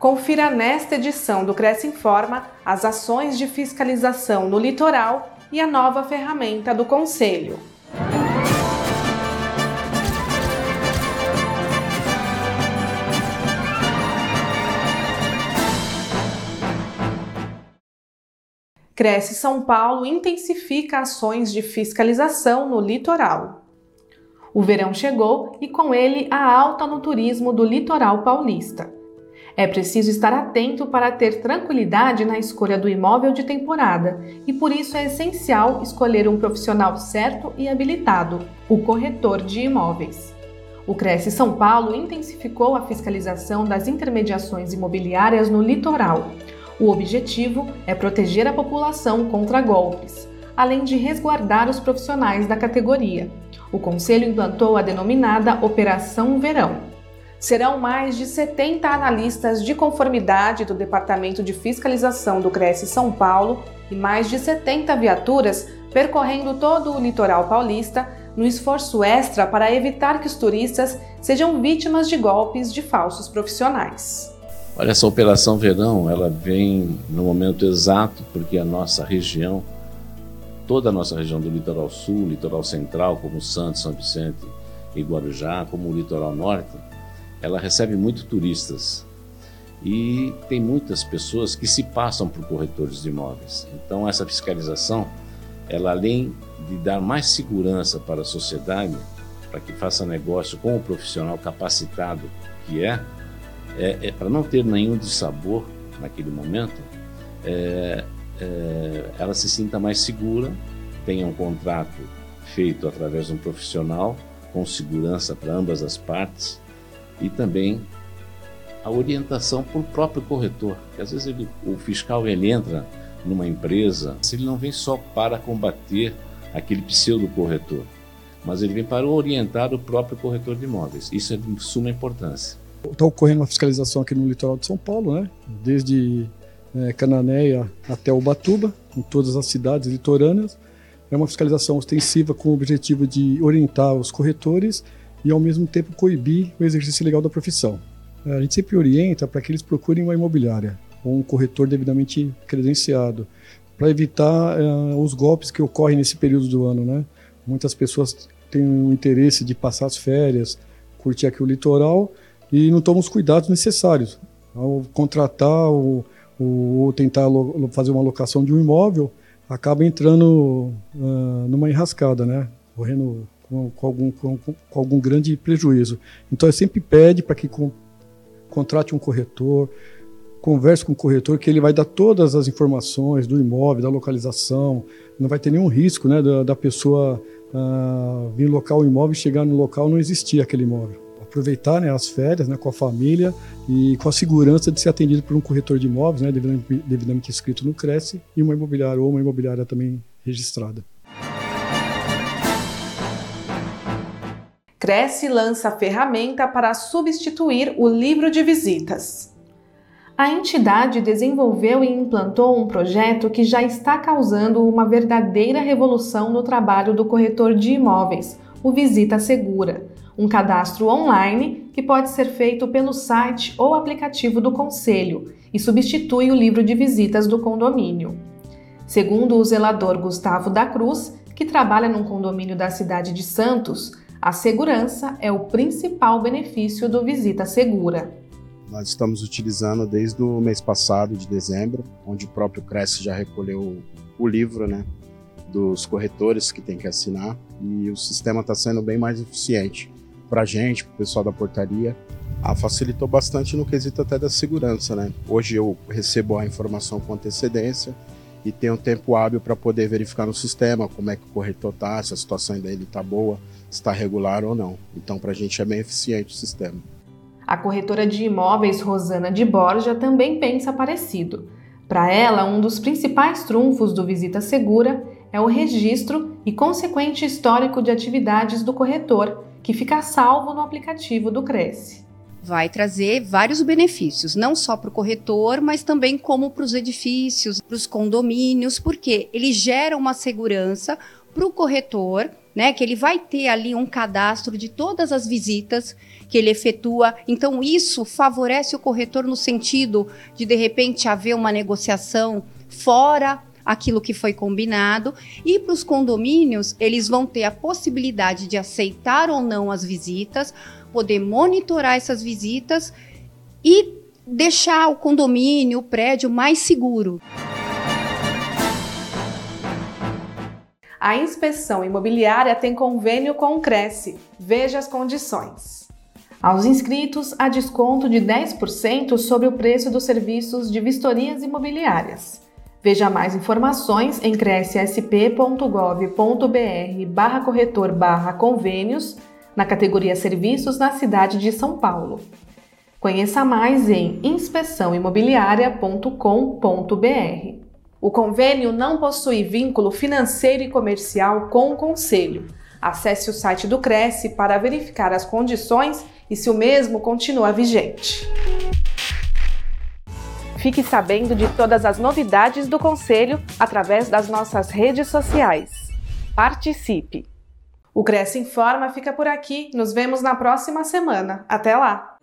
Confira nesta edição do Cresce Informa as ações de fiscalização no litoral e a nova ferramenta do Conselho. Cresce São Paulo intensifica ações de fiscalização no litoral. O verão chegou e com ele a alta no turismo do litoral paulista. É preciso estar atento para ter tranquilidade na escolha do imóvel de temporada e por isso é essencial escolher um profissional certo e habilitado, o corretor de imóveis. O Cresce São Paulo intensificou a fiscalização das intermediações imobiliárias no litoral o objetivo é proteger a população contra golpes, além de resguardar os profissionais da categoria. O Conselho implantou a denominada Operação Verão. Serão mais de 70 analistas de conformidade do Departamento de Fiscalização do Cresce São Paulo e mais de 70 viaturas percorrendo todo o litoral paulista no esforço extra para evitar que os turistas sejam vítimas de golpes de falsos profissionais. Olha, essa Operação Verão, ela vem no momento exato porque a nossa região, toda a nossa região do litoral sul, litoral central, como Santos, São Vicente e Guarujá, como o litoral norte, ela recebe muito turistas e tem muitas pessoas que se passam por corretores de imóveis. Então essa fiscalização, ela além de dar mais segurança para a sociedade, para que faça negócio com o profissional capacitado que é, é, é para não ter nenhum dissabor naquele momento, é, é, ela se sinta mais segura, tenha um contrato feito através de um profissional com segurança para ambas as partes e também a orientação por próprio corretor. Porque às vezes ele, o fiscal ele entra numa empresa, ele não vem só para combater aquele pseudo corretor, mas ele vem para orientar o próprio corretor de imóveis. Isso é de suma importância. Está ocorrendo uma fiscalização aqui no litoral de São Paulo, né? desde é, Cananéia até Ubatuba, em todas as cidades litorâneas. É uma fiscalização ostensiva com o objetivo de orientar os corretores e, ao mesmo tempo, coibir o exercício legal da profissão. É, a gente sempre orienta para que eles procurem uma imobiliária ou um corretor devidamente credenciado, para evitar é, os golpes que ocorrem nesse período do ano. Né? Muitas pessoas têm o interesse de passar as férias, curtir aqui o litoral e não tomam os cuidados necessários. Ao contratar ou, ou tentar fazer uma locação de um imóvel, acaba entrando uh, numa enrascada, né? Correndo com, com algum, com, com, algum grande prejuízo. Então, eu sempre pede para que com, contrate um corretor, converse com o corretor, que ele vai dar todas as informações do imóvel, da localização, não vai ter nenhum risco né, da, da pessoa uh, vir locar o imóvel e chegar no local não existir aquele imóvel aproveitar né, as férias né, com a família e com a segurança de ser atendido por um corretor de imóveis, né, devidamente, devidamente inscrito no Cresce, e uma imobiliária ou uma imobiliária também registrada. Cresce lança ferramenta para substituir o livro de visitas. A entidade desenvolveu e implantou um projeto que já está causando uma verdadeira revolução no trabalho do corretor de imóveis, o Visita Segura, um cadastro online que pode ser feito pelo site ou aplicativo do Conselho e substitui o livro de visitas do condomínio. Segundo o zelador Gustavo da Cruz, que trabalha num condomínio da cidade de Santos, a segurança é o principal benefício do Visita Segura. Nós estamos utilizando desde o mês passado, de dezembro, onde o próprio Cresce já recolheu o livro né, dos corretores que tem que assinar e o sistema está sendo bem mais eficiente para a gente, para o pessoal da portaria, ah, facilitou bastante no quesito até da segurança, né? Hoje eu recebo a informação com antecedência e tenho tempo hábil para poder verificar no sistema como é que o corretor está, se a situação dele está boa, está regular ou não. Então, para a gente é bem eficiente o sistema. A corretora de imóveis Rosana de Borja também pensa parecido. Para ela, um dos principais trunfos do Visita Segura é o registro e consequente histórico de atividades do corretor, que fica salvo no aplicativo do Cresce. Vai trazer vários benefícios, não só para o corretor, mas também como para os edifícios, para os condomínios, porque ele gera uma segurança para o corretor né? Que ele vai ter ali um cadastro de todas as visitas que ele efetua. Então, isso favorece o corretor no sentido de, de repente, haver uma negociação fora aquilo que foi combinado. E para os condomínios, eles vão ter a possibilidade de aceitar ou não as visitas, poder monitorar essas visitas e deixar o condomínio, o prédio mais seguro. A inspeção imobiliária tem convênio com o Cresce. Veja as condições. Aos inscritos, há desconto de 10% sobre o preço dos serviços de vistorias imobiliárias. Veja mais informações em crescsp.gov.br barra corretor barra convênios na categoria Serviços na cidade de São Paulo. Conheça mais em inspeçãoimobiliaria.com.br. O convênio não possui vínculo financeiro e comercial com o Conselho. Acesse o site do Cresce para verificar as condições e se o mesmo continua vigente. Fique sabendo de todas as novidades do Conselho através das nossas redes sociais. Participe! O Cresce Informa fica por aqui. Nos vemos na próxima semana. Até lá!